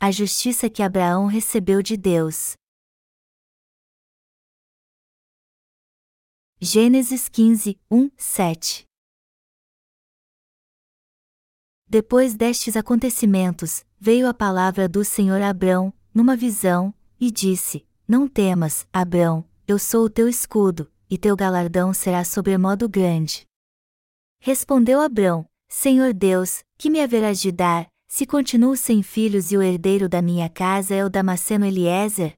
a justiça que Abraão recebeu de Deus. Gênesis 15, 1, 7 Depois destes acontecimentos, veio a palavra do Senhor a Abrão, numa visão, e disse: Não temas, Abrão, eu sou o teu escudo, e teu galardão será sobremodo grande. Respondeu Abrão: Senhor Deus, que me haverás de dar, se continuo sem filhos e o herdeiro da minha casa é o Damasceno Eliezer?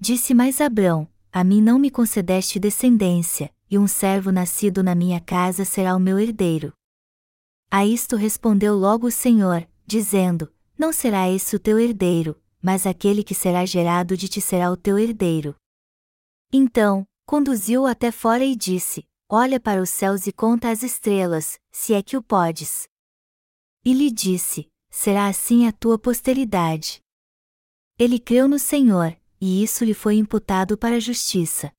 Disse mais Abrão: A mim não me concedeste descendência, e um servo nascido na minha casa será o meu herdeiro. A isto respondeu logo o Senhor, dizendo: Não será esse o teu herdeiro, mas aquele que será gerado de ti será o teu herdeiro. Então, conduziu-o até fora e disse: Olha para os céus e conta as estrelas, se é que o podes. E lhe disse: Será assim a tua posteridade. Ele creu no Senhor, e isso lhe foi imputado para a justiça.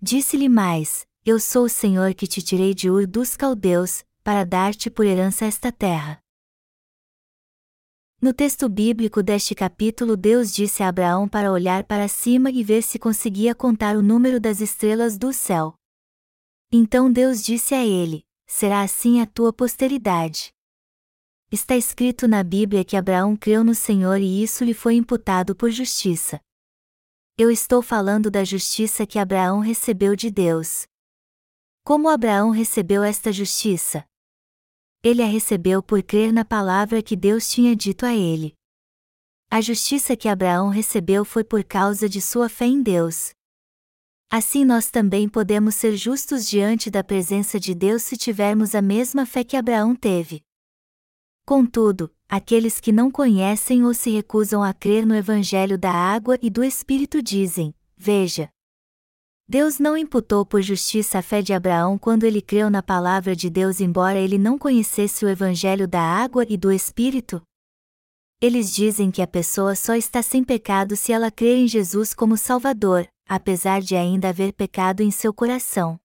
Disse-lhe mais: Eu sou o Senhor que te tirei de Ur dos Caldeus, para dar-te por herança esta terra. No texto bíblico deste capítulo, Deus disse a Abraão para olhar para cima e ver se conseguia contar o número das estrelas do céu. Então Deus disse a ele: Será assim a tua posteridade. Está escrito na Bíblia que Abraão creu no Senhor e isso lhe foi imputado por justiça. Eu estou falando da justiça que Abraão recebeu de Deus. Como Abraão recebeu esta justiça? Ele a recebeu por crer na palavra que Deus tinha dito a ele. A justiça que Abraão recebeu foi por causa de sua fé em Deus. Assim nós também podemos ser justos diante da presença de Deus se tivermos a mesma fé que Abraão teve. Contudo, aqueles que não conhecem ou se recusam a crer no Evangelho da água e do Espírito dizem: Veja. Deus não imputou por justiça a fé de Abraão quando ele creu na palavra de Deus, embora ele não conhecesse o Evangelho da água e do Espírito? Eles dizem que a pessoa só está sem pecado se ela crer em Jesus como Salvador, apesar de ainda haver pecado em seu coração.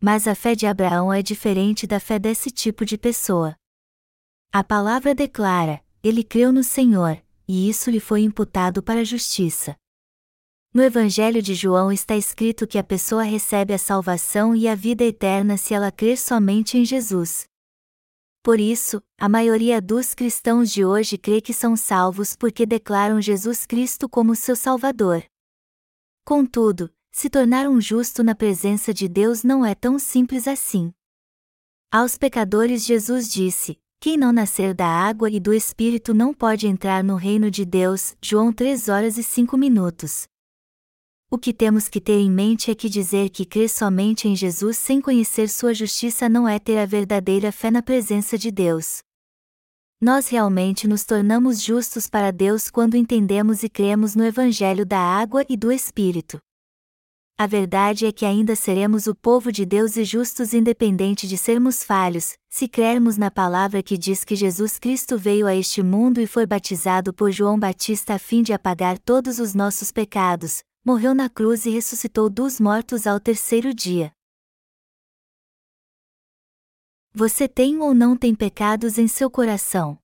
Mas a fé de Abraão é diferente da fé desse tipo de pessoa. A palavra declara: ele creu no Senhor, e isso lhe foi imputado para a justiça. No Evangelho de João está escrito que a pessoa recebe a salvação e a vida eterna se ela crer somente em Jesus. Por isso, a maioria dos cristãos de hoje crê que são salvos porque declaram Jesus Cristo como seu Salvador. Contudo, se tornar um justo na presença de Deus não é tão simples assim. Aos pecadores Jesus disse: quem não nascer da água e do Espírito não pode entrar no reino de Deus. João 3 horas e 5 minutos. O que temos que ter em mente é que dizer que crer somente em Jesus sem conhecer sua justiça não é ter a verdadeira fé na presença de Deus. Nós realmente nos tornamos justos para Deus quando entendemos e cremos no Evangelho da água e do Espírito. A verdade é que ainda seremos o povo de Deus e justos independente de sermos falhos, se crermos na palavra que diz que Jesus Cristo veio a este mundo e foi batizado por João Batista a fim de apagar todos os nossos pecados, morreu na cruz e ressuscitou dos mortos ao terceiro dia. Você tem ou não tem pecados em seu coração?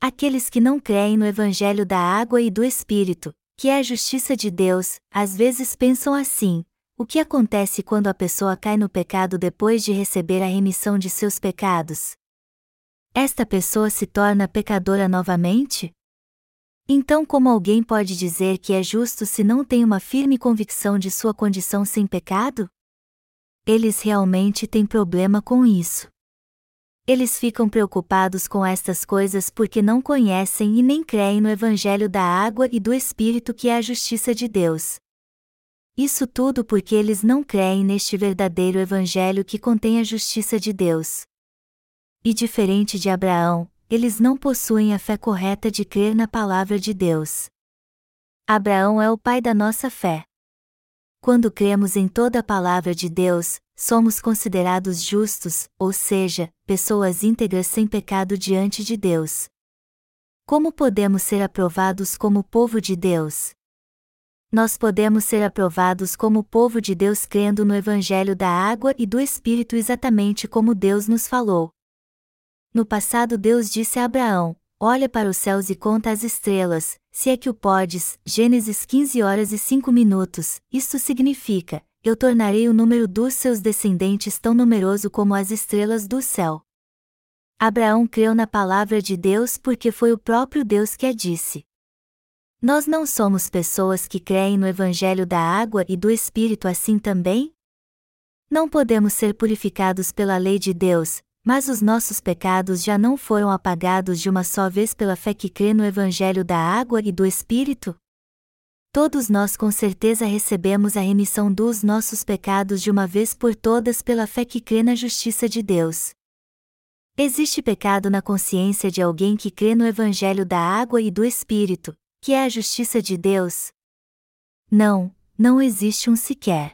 Aqueles que não creem no Evangelho da água e do Espírito, que é a justiça de Deus, às vezes pensam assim: o que acontece quando a pessoa cai no pecado depois de receber a remissão de seus pecados? Esta pessoa se torna pecadora novamente? Então, como alguém pode dizer que é justo se não tem uma firme convicção de sua condição sem pecado? Eles realmente têm problema com isso. Eles ficam preocupados com estas coisas porque não conhecem e nem creem no Evangelho da água e do Espírito que é a justiça de Deus. Isso tudo porque eles não creem neste verdadeiro Evangelho que contém a justiça de Deus. E diferente de Abraão, eles não possuem a fé correta de crer na palavra de Deus. Abraão é o pai da nossa fé. Quando cremos em toda a palavra de Deus, somos considerados justos, ou seja, pessoas íntegras sem pecado diante de Deus. Como podemos ser aprovados como povo de Deus? Nós podemos ser aprovados como povo de Deus crendo no Evangelho da água e do Espírito exatamente como Deus nos falou. No passado, Deus disse a Abraão: olha para os céus e conta as estrelas, se é que o podes. Gênesis 15 horas e 5 minutos. Isto significa: Eu tornarei o número dos seus descendentes tão numeroso como as estrelas do céu. Abraão creu na palavra de Deus porque foi o próprio Deus que a disse. Nós não somos pessoas que creem no Evangelho da água e do Espírito assim também? Não podemos ser purificados pela lei de Deus, mas os nossos pecados já não foram apagados de uma só vez pela fé que crê no Evangelho da água e do Espírito? Todos nós com certeza recebemos a remissão dos nossos pecados de uma vez por todas pela fé que crê na justiça de Deus. Existe pecado na consciência de alguém que crê no Evangelho da água e do Espírito, que é a justiça de Deus? Não, não existe um sequer.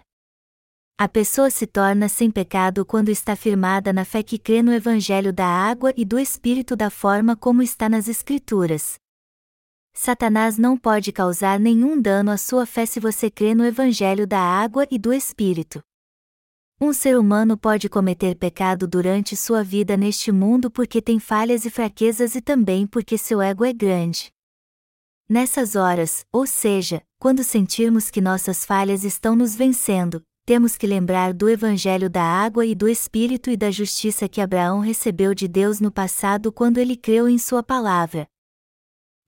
A pessoa se torna sem pecado quando está firmada na fé que crê no Evangelho da água e do Espírito da forma como está nas Escrituras. Satanás não pode causar nenhum dano à sua fé se você crê no Evangelho da água e do Espírito. Um ser humano pode cometer pecado durante sua vida neste mundo porque tem falhas e fraquezas e também porque seu ego é grande. Nessas horas, ou seja, quando sentirmos que nossas falhas estão nos vencendo, temos que lembrar do Evangelho da água e do Espírito e da justiça que Abraão recebeu de Deus no passado quando ele creu em Sua palavra.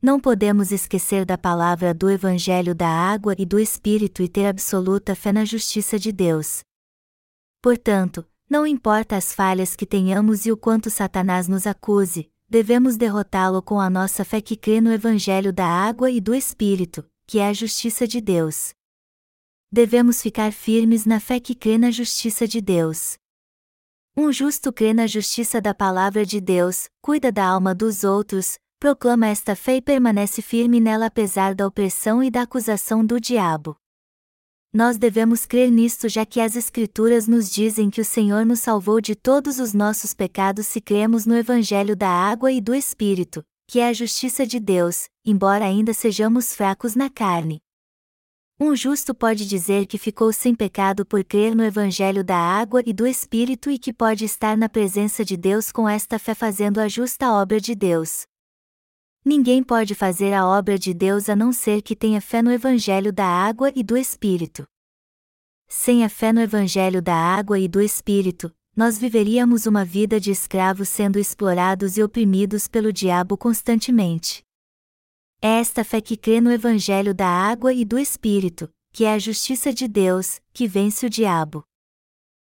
Não podemos esquecer da palavra do Evangelho da água e do Espírito e ter absoluta fé na justiça de Deus. Portanto, não importa as falhas que tenhamos e o quanto Satanás nos acuse, devemos derrotá-lo com a nossa fé que crê no Evangelho da água e do Espírito, que é a justiça de Deus devemos ficar firmes na fé que crê na justiça de Deus. Um justo crê na justiça da palavra de Deus, cuida da alma dos outros, proclama esta fé e permanece firme nela apesar da opressão e da acusação do diabo. Nós devemos crer nisto já que as Escrituras nos dizem que o Senhor nos salvou de todos os nossos pecados se cremos no Evangelho da água e do Espírito, que é a justiça de Deus, embora ainda sejamos fracos na carne. Um justo pode dizer que ficou sem pecado por crer no Evangelho da água e do Espírito e que pode estar na presença de Deus com esta fé fazendo a justa obra de Deus. Ninguém pode fazer a obra de Deus a não ser que tenha fé no Evangelho da água e do Espírito. Sem a fé no Evangelho da água e do Espírito, nós viveríamos uma vida de escravos sendo explorados e oprimidos pelo diabo constantemente. É esta fé que crê no Evangelho da água e do Espírito, que é a justiça de Deus, que vence o diabo.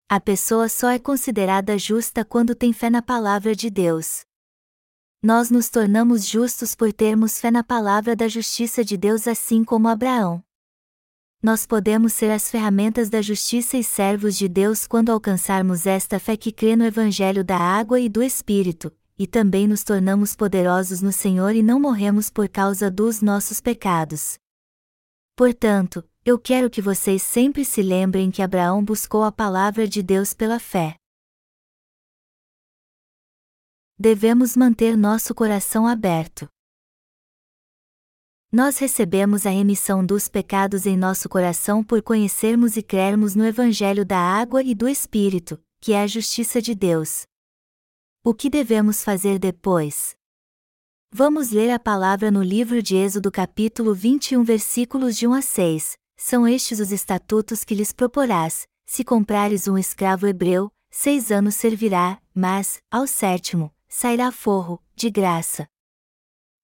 A pessoa só é considerada justa quando tem fé na palavra de Deus. Nós nos tornamos justos por termos fé na palavra da justiça de Deus assim como Abraão. Nós podemos ser as ferramentas da justiça e servos de Deus quando alcançarmos esta fé que crê no Evangelho da água e do Espírito, e também nos tornamos poderosos no Senhor e não morremos por causa dos nossos pecados. Portanto, eu quero que vocês sempre se lembrem que Abraão buscou a palavra de Deus pela fé. Devemos manter nosso coração aberto. Nós recebemos a remissão dos pecados em nosso coração por conhecermos e crermos no Evangelho da água e do Espírito, que é a justiça de Deus. O que devemos fazer depois? Vamos ler a palavra no livro de Êxodo capítulo 21 versículos de 1 a 6. São estes os estatutos que lhes proporás, se comprares um escravo hebreu, seis anos servirá, mas, ao sétimo, sairá forro, de graça.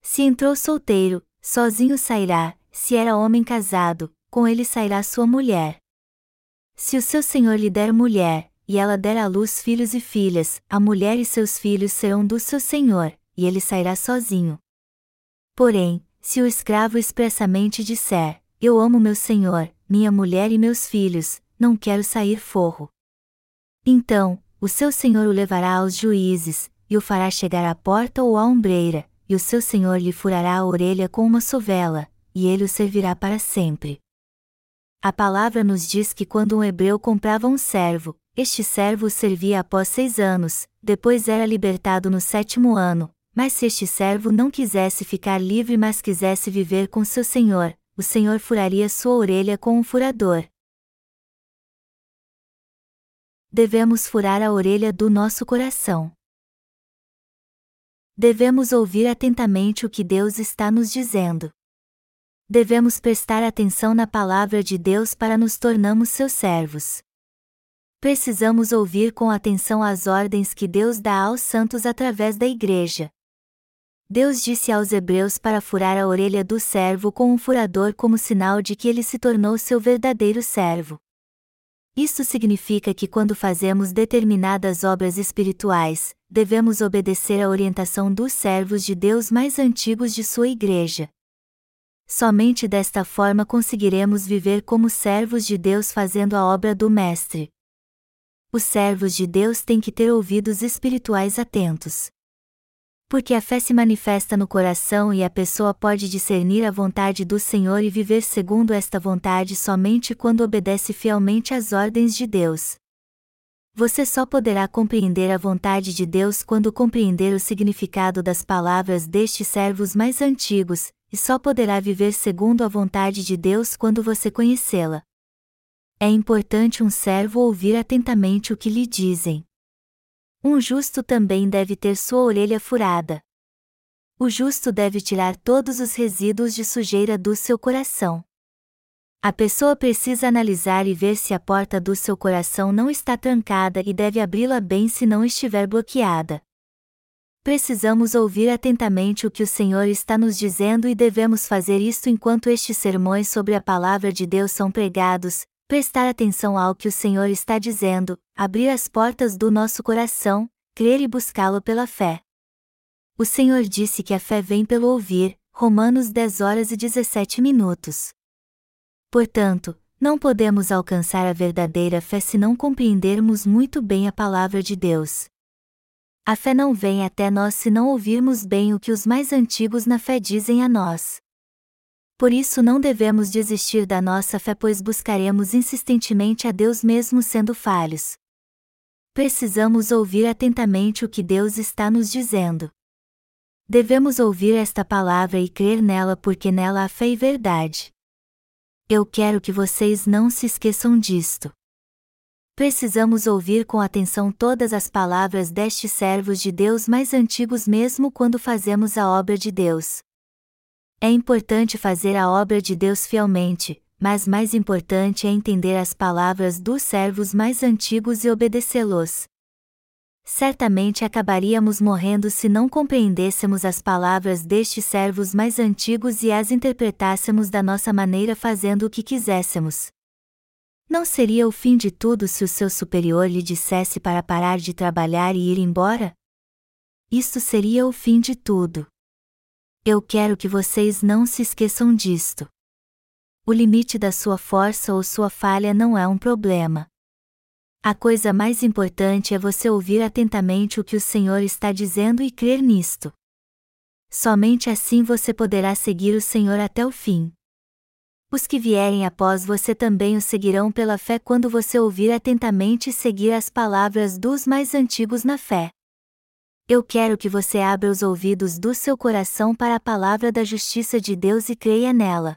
Se entrou solteiro, sozinho sairá, se era homem casado, com ele sairá sua mulher. Se o seu senhor lhe der mulher, e ela der à luz filhos e filhas, a mulher e seus filhos serão do seu senhor, e ele sairá sozinho. Porém, se o escravo expressamente disser: Eu amo meu senhor, minha mulher e meus filhos, não quero sair forro. Então, o seu senhor o levará aos juízes, e o fará chegar à porta ou à ombreira, e o seu senhor lhe furará a orelha com uma sovela, e ele o servirá para sempre. A palavra nos diz que quando um hebreu comprava um servo, este servo o servia após seis anos, depois era libertado no sétimo ano, mas se este servo não quisesse ficar livre mas quisesse viver com seu senhor, o senhor furaria sua orelha com um furador. Devemos furar a orelha do nosso coração. Devemos ouvir atentamente o que Deus está nos dizendo. Devemos prestar atenção na palavra de Deus para nos tornarmos seus servos. Precisamos ouvir com atenção as ordens que Deus dá aos santos através da Igreja. Deus disse aos Hebreus para furar a orelha do servo com um furador como sinal de que ele se tornou seu verdadeiro servo. Isso significa que quando fazemos determinadas obras espirituais, devemos obedecer à orientação dos servos de Deus mais antigos de sua igreja. Somente desta forma conseguiremos viver como servos de Deus fazendo a obra do Mestre. Os servos de Deus têm que ter ouvidos espirituais atentos. Porque a fé se manifesta no coração e a pessoa pode discernir a vontade do Senhor e viver segundo esta vontade somente quando obedece fielmente às ordens de Deus. Você só poderá compreender a vontade de Deus quando compreender o significado das palavras destes servos mais antigos, e só poderá viver segundo a vontade de Deus quando você conhecê-la. É importante um servo ouvir atentamente o que lhe dizem. Um justo também deve ter sua orelha furada. O justo deve tirar todos os resíduos de sujeira do seu coração. A pessoa precisa analisar e ver se a porta do seu coração não está trancada e deve abri-la bem se não estiver bloqueada. Precisamos ouvir atentamente o que o Senhor está nos dizendo e devemos fazer isto enquanto estes sermões sobre a palavra de Deus são pregados, prestar atenção ao que o Senhor está dizendo, abrir as portas do nosso coração, crer e buscá-lo pela fé. O Senhor disse que a fé vem pelo ouvir, Romanos 10 horas e 17 minutos. Portanto, não podemos alcançar a verdadeira fé se não compreendermos muito bem a palavra de Deus. A fé não vem até nós se não ouvirmos bem o que os mais antigos na fé dizem a nós. Por isso não devemos desistir da nossa fé, pois buscaremos insistentemente a Deus mesmo sendo falhos. Precisamos ouvir atentamente o que Deus está nos dizendo. Devemos ouvir esta palavra e crer nela porque nela há fé e verdade. Eu quero que vocês não se esqueçam disto. Precisamos ouvir com atenção todas as palavras destes servos de Deus mais antigos, mesmo quando fazemos a obra de Deus. É importante fazer a obra de Deus fielmente, mas mais importante é entender as palavras dos servos mais antigos e obedecê-los. Certamente acabaríamos morrendo se não compreendêssemos as palavras destes servos mais antigos e as interpretássemos da nossa maneira fazendo o que quiséssemos. Não seria o fim de tudo se o seu superior lhe dissesse para parar de trabalhar e ir embora? Isto seria o fim de tudo. Eu quero que vocês não se esqueçam disto. O limite da sua força ou sua falha não é um problema. A coisa mais importante é você ouvir atentamente o que o Senhor está dizendo e crer nisto. Somente assim você poderá seguir o Senhor até o fim. Os que vierem após você também o seguirão pela fé quando você ouvir atentamente e seguir as palavras dos mais antigos na fé. Eu quero que você abra os ouvidos do seu coração para a palavra da justiça de Deus e creia nela.